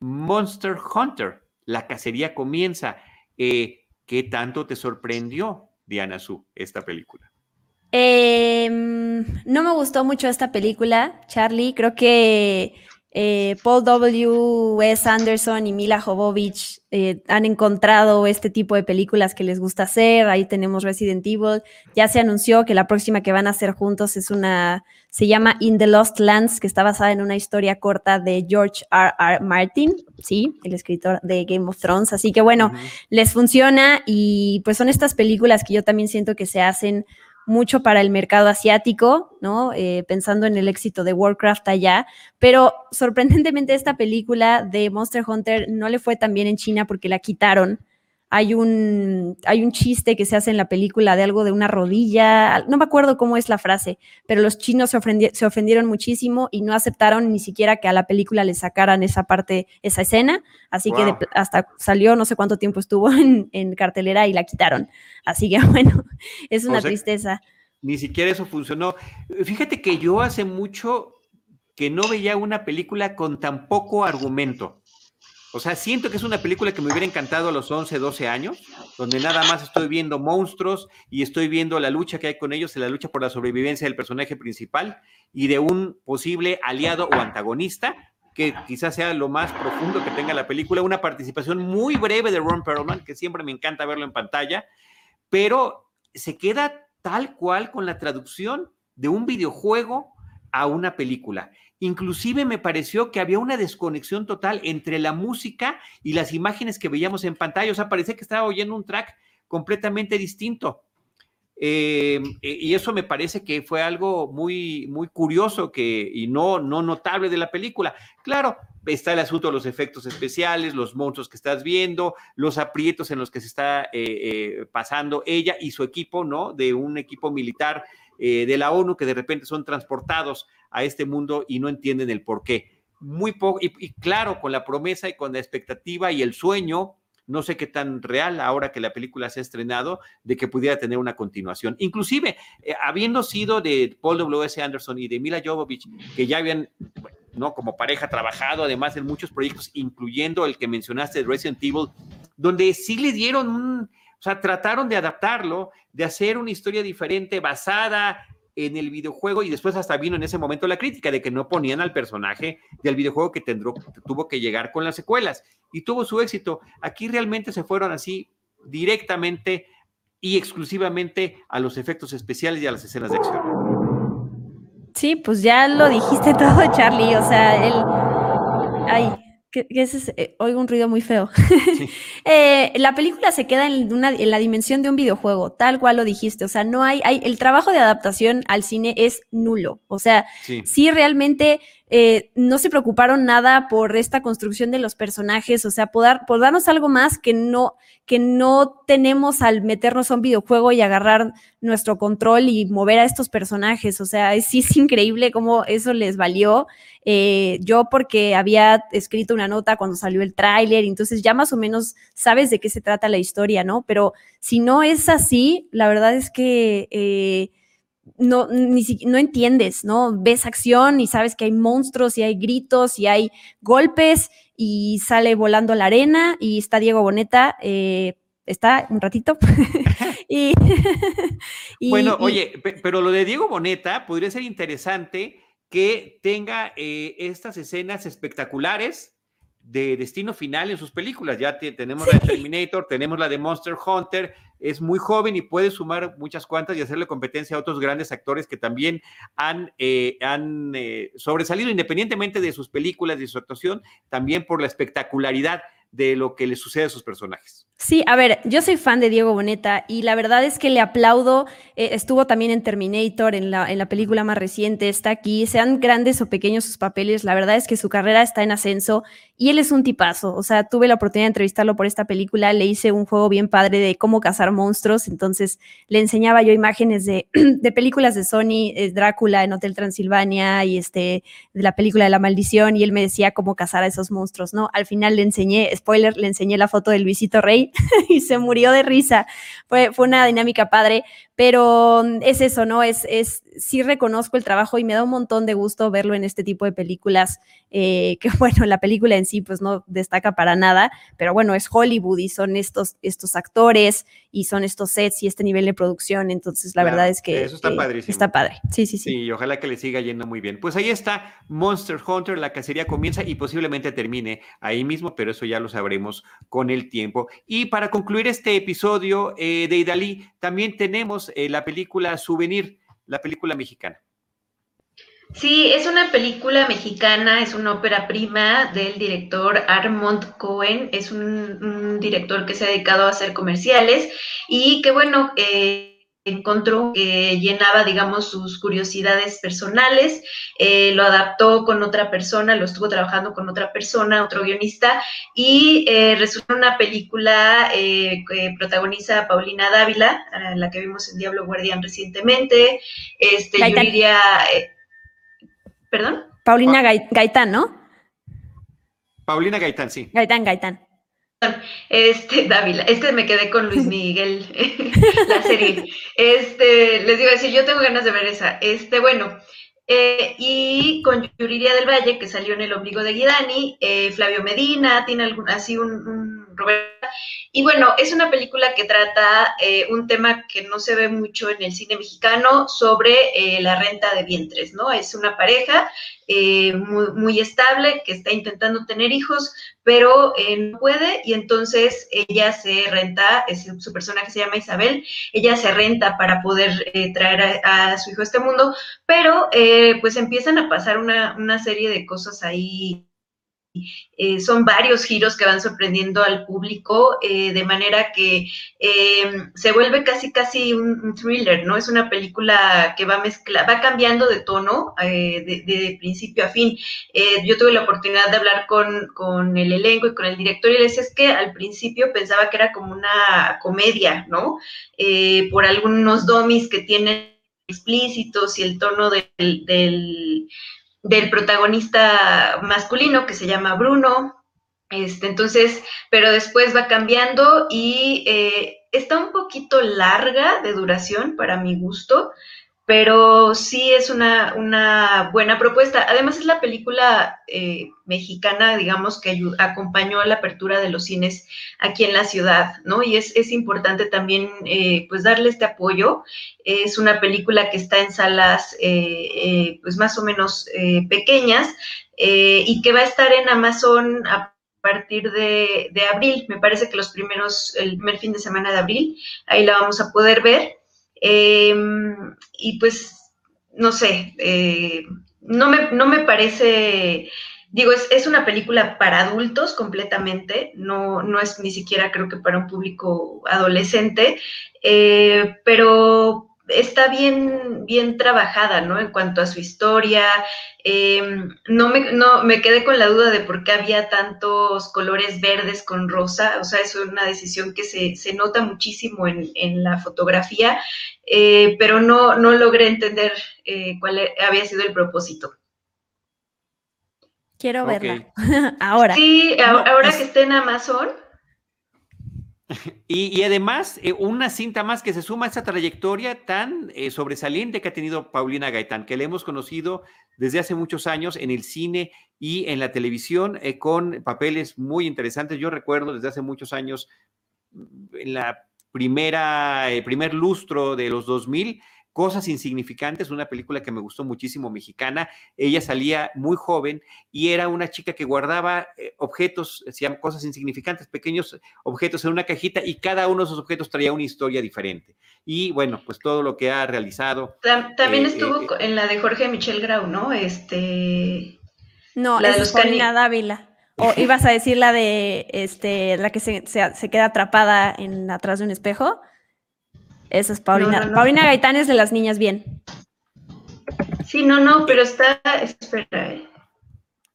[SPEAKER 1] Monster Hunter. La cacería comienza. Eh, ¿Qué tanto te sorprendió, Diana Su, esta película?
[SPEAKER 3] Em, no me gustó mucho esta película, Charlie. Creo que eh, Paul W. S. Anderson y Mila Jovovich eh, han encontrado este tipo de películas que les gusta hacer. Ahí tenemos Resident Evil. Ya se anunció que la próxima que van a hacer juntos es una, se llama In the Lost Lands, que está basada en una historia corta de George R. R. Martin, sí, el escritor de Game of Thrones. Así que bueno, les funciona y pues son estas películas que yo también siento que se hacen mucho para el mercado asiático, ¿no? Eh, pensando en el éxito de Warcraft allá, pero sorprendentemente esta película de Monster Hunter no le fue tan bien en China porque la quitaron hay un, hay un chiste que se hace en la película de algo de una rodilla, no me acuerdo cómo es la frase, pero los chinos se, se ofendieron muchísimo y no aceptaron ni siquiera que a la película le sacaran esa parte, esa escena, así que hasta salió, no sé cuánto tiempo estuvo en, cartelera y la quitaron. Así que bueno, es una tristeza.
[SPEAKER 1] Ni siquiera eso funcionó. Fíjate que yo hace mucho que no veía una película con tan poco argumento. O sea, siento que es una película que me hubiera encantado a los 11, 12 años, donde nada más estoy viendo monstruos y estoy viendo la lucha que hay con ellos, la lucha por la sobrevivencia del personaje principal y de un posible aliado o antagonista que quizás sea lo más profundo que tenga la película, una participación muy breve de Ron Perlman, que siempre me encanta verlo en pantalla, pero se queda tal cual con la traducción de un videojuego a una película. Inclusive me pareció que había una desconexión total entre la música y las imágenes que veíamos en pantalla. O sea, parecía que estaba oyendo un track completamente distinto. Eh, y eso me parece que fue algo muy, muy curioso que, y no, no notable de la película. Claro, está el asunto de los efectos especiales, los monstruos que estás viendo, los aprietos en los que se está eh, eh, pasando ella y su equipo, ¿no? De un equipo militar de la ONU que de repente son transportados a este mundo y no entienden el por qué. Muy poco, y claro, con la promesa y con la expectativa y el sueño no sé qué tan real ahora que la película se ha estrenado, de que pudiera tener una continuación. Inclusive, eh, habiendo sido de Paul W.S. Anderson y de Mila Jovovich, que ya habían, ¿no? Como pareja trabajado, además en muchos proyectos, incluyendo el que mencionaste, Resident Evil, donde sí le dieron un, o sea, trataron de adaptarlo, de hacer una historia diferente, basada en el videojuego y después hasta vino en ese momento la crítica de que no ponían al personaje del videojuego que tuvo que llegar con las secuelas y tuvo su éxito. Aquí realmente se fueron así directamente y exclusivamente a los efectos especiales y a las escenas de acción.
[SPEAKER 3] Sí, pues ya lo dijiste todo, Charlie. O sea, él. Ay, que, ese eh, oigo un ruido muy feo. Eh, la película se queda en, una, en, la dimensión de un videojuego, tal cual lo dijiste. O sea, no hay, hay el trabajo de adaptación al cine es nulo. O sea, sí realmente eh, no se preocuparon nada por esta construcción de los personajes, o sea, por, darnos algo más que no, que no tenemos al meternos a un videojuego y agarrar nuestro control y mover a estos personajes, o sea, es, sí es increíble cómo eso les valió. Eh, yo porque había escrito una nota cuando salió el tráiler, entonces ya más o menos sabes de qué se trata la historia, ¿no? Pero si no es así, la verdad es que... Eh, no, ni no entiendes, ¿no? Ves acción y sabes que hay monstruos y hay gritos y hay golpes y sale volando la arena y está Diego Boneta, eh, está un ratito. y,
[SPEAKER 1] bueno, oye, pero lo de Diego Boneta podría ser interesante que tenga eh, estas escenas espectaculares de destino final en sus películas. Ya tenemos la de Terminator, tenemos la de Monster Hunter, es muy joven y puede sumar muchas cuantas y hacerle competencia a otros grandes actores que también han, eh, han eh, sobresalido independientemente de sus películas y su actuación, también por la espectacularidad de lo que le sucede a sus personajes.
[SPEAKER 3] Sí, a ver, yo soy fan de Diego Boneta y la verdad es que le aplaudo. Eh, estuvo también en Terminator, en la, en la película más reciente, está aquí, sean grandes o pequeños sus papeles, la verdad es que su carrera está en ascenso y él es un tipazo. O sea, tuve la oportunidad de entrevistarlo por esta película, le hice un juego bien padre de cómo cazar monstruos, entonces le enseñaba yo imágenes de, de películas de Sony, eh, Drácula en Hotel Transilvania y este, de la película de la maldición y él me decía cómo cazar a esos monstruos, ¿no? Al final le enseñé, spoiler, le enseñé la foto de Luisito Rey y se murió de risa. Fue, fue una dinámica padre, pero mm, es eso, ¿no? Es, es, sí reconozco el trabajo y me da un montón de gusto verlo en este tipo de películas, eh, que bueno, la película en sí pues no destaca para nada, pero bueno, es Hollywood y son estos, estos actores y son estos sets y este nivel de producción, entonces la verdad es que
[SPEAKER 1] eso está, padrísimo.
[SPEAKER 3] está padre. Sí, sí, sí.
[SPEAKER 1] Sí, ojalá que le siga yendo muy bien. Pues ahí está Monster Hunter, la cacería comienza y posiblemente termine ahí mismo, pero eso ya lo sabremos con el tiempo. Y para concluir este episodio eh, de Idalí, también tenemos eh, la película Souvenir, la película mexicana.
[SPEAKER 4] Sí, es una película mexicana, es una ópera prima del director Armand Cohen, es un, director que se ha dedicado a hacer comerciales y que bueno, eh, encontró que llenaba, digamos, sus curiosidades personales, eh, lo adaptó con otra persona, lo estuvo trabajando con otra persona, otro guionista, y eh, resultó una película eh, que protagoniza Paulina Dávila, la que vimos en Diablo Guardián recientemente, este, yo diría, ¿perdón?
[SPEAKER 3] Paulina Gaitán, ¿no?
[SPEAKER 1] Paulina Gaitán, sí.
[SPEAKER 3] Gaitán, Gaitán.
[SPEAKER 4] Este, Dávila, este me quedé con Luis Miguel, la serie. Este, les digo decir, yo tengo ganas de ver esa. Este, bueno, eh, y con Yuriria del Valle, que salió en El Ombligo de Guidani, eh, Flavio Medina, tiene algún, así un, Roberta. Y bueno, es una película que trata eh, un tema que no se ve mucho en el cine mexicano sobre eh, la renta de vientres, ¿no? Es una pareja eh, muy, muy, estable que está intentando tener hijos, pero no puede y entonces ella se renta, es, su personaje se llama Isabel, ella se renta para poder traer a, su hijo a este mundo, pero pues empiezan a pasar una, una serie de cosas ahí eh, son varios giros que van sorprendiendo al público, eh, de manera que eh, se vuelve casi casi un, thriller, ¿no? Es una película que va mezcla, va cambiando de tono de, principio a fin. yo tuve la oportunidad de hablar con, con, el elenco y con el director y les es que al principio pensaba que era como una comedia, ¿no? por algunos domis que tienen explícitos y el tono del del protagonista masculino que se llama Bruno. Este, entonces, pero después va cambiando y eh, está un poquito larga de duración para mi gusto pero sí es una, una, buena propuesta. Además es la película eh, mexicana, digamos, que acompañó a la apertura de los cines aquí en la ciudad, ¿no? Y es, es importante también, eh, pues, darle este apoyo. Es una película que está en salas, eh, pues, más o menos pequeñas y que va a estar en Amazon a partir de, de abril. Me parece que los primeros, el primer fin de semana de abril, ahí la vamos a poder ver. Em, y pues, no sé, eh, no, me, no me parece, digo, es, es, una película para adultos completamente, no, no es ni siquiera creo que para un público adolescente, eh, pero está bien, bien trabajada, ¿no? En cuanto a su historia. Em, no, me, no me quedé con la duda de por qué había tantos colores verdes con rosa. O sea, es una decisión que se, se nota muchísimo en, en la fotografía, eh, pero no, no logré entender eh, cuál e, había sido el propósito.
[SPEAKER 3] Quiero verla. ahora.
[SPEAKER 4] Sí, ahora que esté en Amazon.
[SPEAKER 1] Y, además, eh, una cinta más que se suma a esta trayectoria tan eh, sobresaliente que ha tenido Paulina Gaitán, que le hemos conocido desde hace muchos años en el cine y en la televisión, eh, con papeles muy interesantes. Yo recuerdo desde hace muchos años, en la primera, primer lustro de los 2000, Cosas Insignificantes, una película que me gustó muchísimo, mexicana. Ella salía muy joven y era una chica que guardaba eh, objetos, se llaman cosas insignificantes, pequeños objetos en una cajita y cada uno de esos objetos traía una historia diferente. Y bueno, pues todo lo que ha realizado.
[SPEAKER 4] También eh, estuvo eh, en la de Jorge Michel Grau, ¿no? Este.
[SPEAKER 3] No, la de los Paulina Dávila. O ibas a decir la de este, la que se, se queda atrapada en atrás de un espejo. Esa es Paulina. Paulina Gaitán es de las niñas bien.
[SPEAKER 4] Sí, no, no, pero está. Espera. Eh.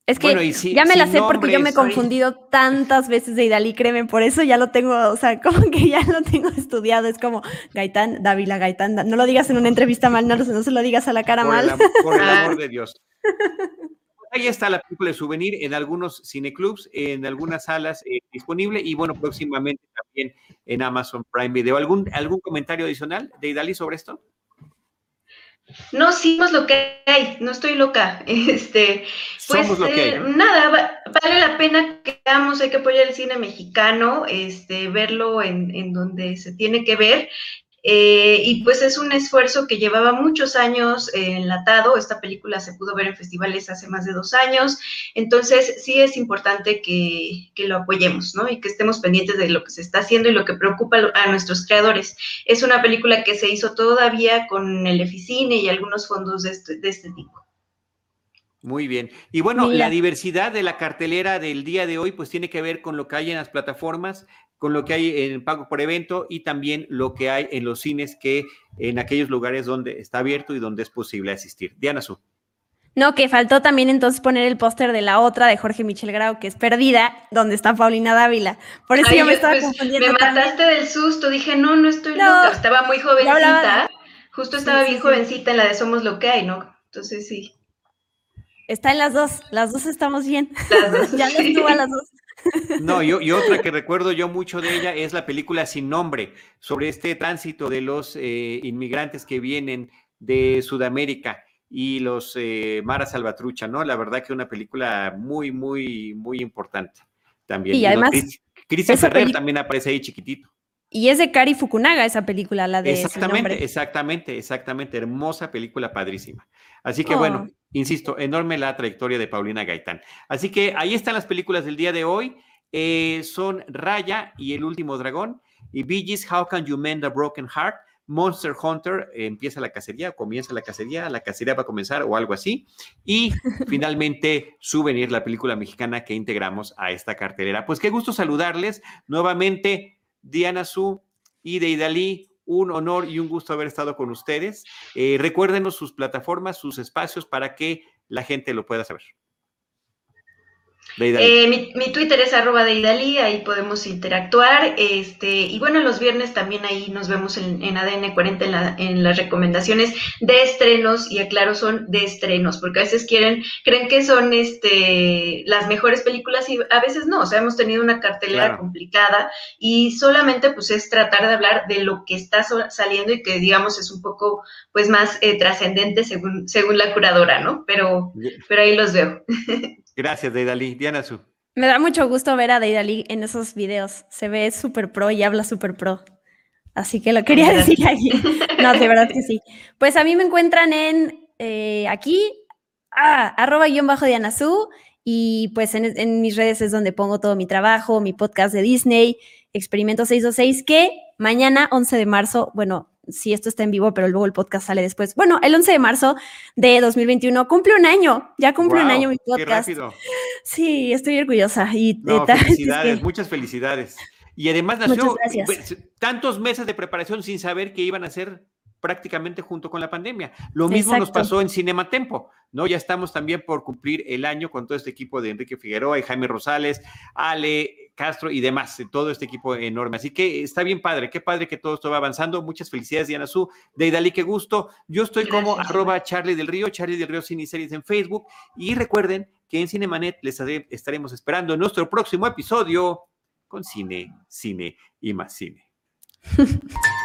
[SPEAKER 3] Es que ya me la sé porque yo me he confundido tantas veces de Idalí, créeme, por eso ya lo tengo, o sea, como que ya lo tengo estudiado. Es como Gaitán, Dávila, Gaitán. No lo digas en una entrevista mal, no, no se lo digas a la cara mal.
[SPEAKER 1] por el amor de Dios. Ahí está la película de Souvenir en algunos cineclubs, en algunas salas eh, disponible y bueno, próximamente también en Amazon Prime Video. ¿Algún, algún comentario adicional de Idali sobre esto?
[SPEAKER 4] No, sí, somos lo que hay, no estoy loca. Este, pues eh, nada, vale la pena que veamos, hay que apoyar el cine mexicano, este, verlo en, en donde se tiene que ver eh, y pues es un esfuerzo que llevaba muchos años enlatado. Esta película se pudo ver en festivales hace más de dos años. Entonces sí es importante que, que, lo apoyemos, ¿no? Y que estemos pendientes de lo que se está haciendo y lo que preocupa a nuestros creadores. Es una película que se hizo todavía con el Eficine y algunos fondos de este, de este tipo.
[SPEAKER 1] Muy bien. Y bueno, la diversidad de la cartelera del día de hoy, pues tiene que ver con lo que hay en las plataformas, con lo que hay en pago por evento y también lo que hay en los cines que en aquellos lugares donde está abierto y donde es posible asistir. Diana Su.
[SPEAKER 3] No, que faltó también entonces poner el póster de la otra de Jorge Michel Grau, que es Perdida, donde está Paulina Dávila. Por eso yo me estaba pues, confundiendo.
[SPEAKER 4] Me mataste del susto, dije, no, no estoy loca. Estaba muy jovencita. Justo estaba bien jovencita en la de Somos lo que hay, ¿no? Entonces sí.
[SPEAKER 3] Está en las dos, las dos estamos bien. Las dos, ya estuvo a las dos.
[SPEAKER 1] No, y, otra que recuerdo yo mucho de ella es la película Sin Nombre, sobre este tránsito de los eh, inmigrantes que vienen de Sudamérica y los eh, Mara Salvatrucha, ¿no? La verdad que una película muy, muy, muy importante también.
[SPEAKER 3] Y además,
[SPEAKER 1] Cristian Ferrer también aparece ahí chiquitito.
[SPEAKER 3] Y es de Kari Fukunaga esa película, la de
[SPEAKER 1] Exactamente, exactamente, exactamente. Hermosa película, padrísima. Así que bueno. Insisto, enorme la trayectoria de Paulina Gaitán. Así que ahí están las películas del día de hoy. Eh, son Raya y El último dragón y Bee How Can You Mend a Broken Heart. Monster Hunter eh, empieza la cacería, comienza la cacería, la cacería va a comenzar o algo así. Y finalmente, Souvenir, la película mexicana que integramos a esta cartelera. Pues qué gusto saludarles nuevamente Diana Su y de Idalí, un honor y un gusto haber estado con ustedes. Eh, recuérdenos sus plataformas, sus espacios para que la gente lo pueda saber.
[SPEAKER 4] Eh, mi, Twitter es arroba de Idalí, ahí podemos interactuar. Este, y bueno, los viernes también ahí nos vemos en, ADN 40 en, las recomendaciones de estrenos, y aclaro, son de estrenos, porque a veces quieren, creen que son este, las mejores películas y a veces no. O sea, hemos tenido una cartelera complicada y solamente pues es tratar de hablar de lo que está saliendo y que digamos es un poco pues más eh, trascendente según, según la curadora, ¿no? Pero, pero ahí los veo.
[SPEAKER 1] Gracias, Deidali. Diana Su.
[SPEAKER 3] Me da mucho gusto ver a Deidali en esos videos. Se ve súper pro y habla súper pro. Así que lo quería decir aquí. No, de verdad que sí. Pues a mí me encuentran en eh, aquí, ah, arroba guion bajo Diana Su. Y pues en, en, mis redes es donde pongo todo mi trabajo, mi podcast de Disney, Experimento 626, que mañana, 11 de marzo, bueno, si esto está en vivo, pero luego el podcast sale después. Bueno, el 11 de marzo de 2021 cumple un año, ya cumple un año mi podcast. Qué rápido. Sí, estoy orgullosa. Y,
[SPEAKER 1] felicidades, muchas felicidades. Y además nació pues, tantos meses de preparación sin saber que iban a ser prácticamente junto con la pandemia. Lo mismo nos pasó en Cinema Tempo, ¿no? Ya estamos también por cumplir el año con todo este equipo de Enrique Figueroa y Jaime Rosales, Ale Castro y demás, todo este equipo enorme. Así que está bien padre, qué padre que todo esto va avanzando. Muchas felicidades, Diana Su, de Idalí, qué gusto. Yo estoy como arroba Charlie del Río, Charlie del Río Cine Series en Facebook. Y recuerden que en Cinemanet les estaremos esperando en nuestro próximo episodio con cine, cine y más cine.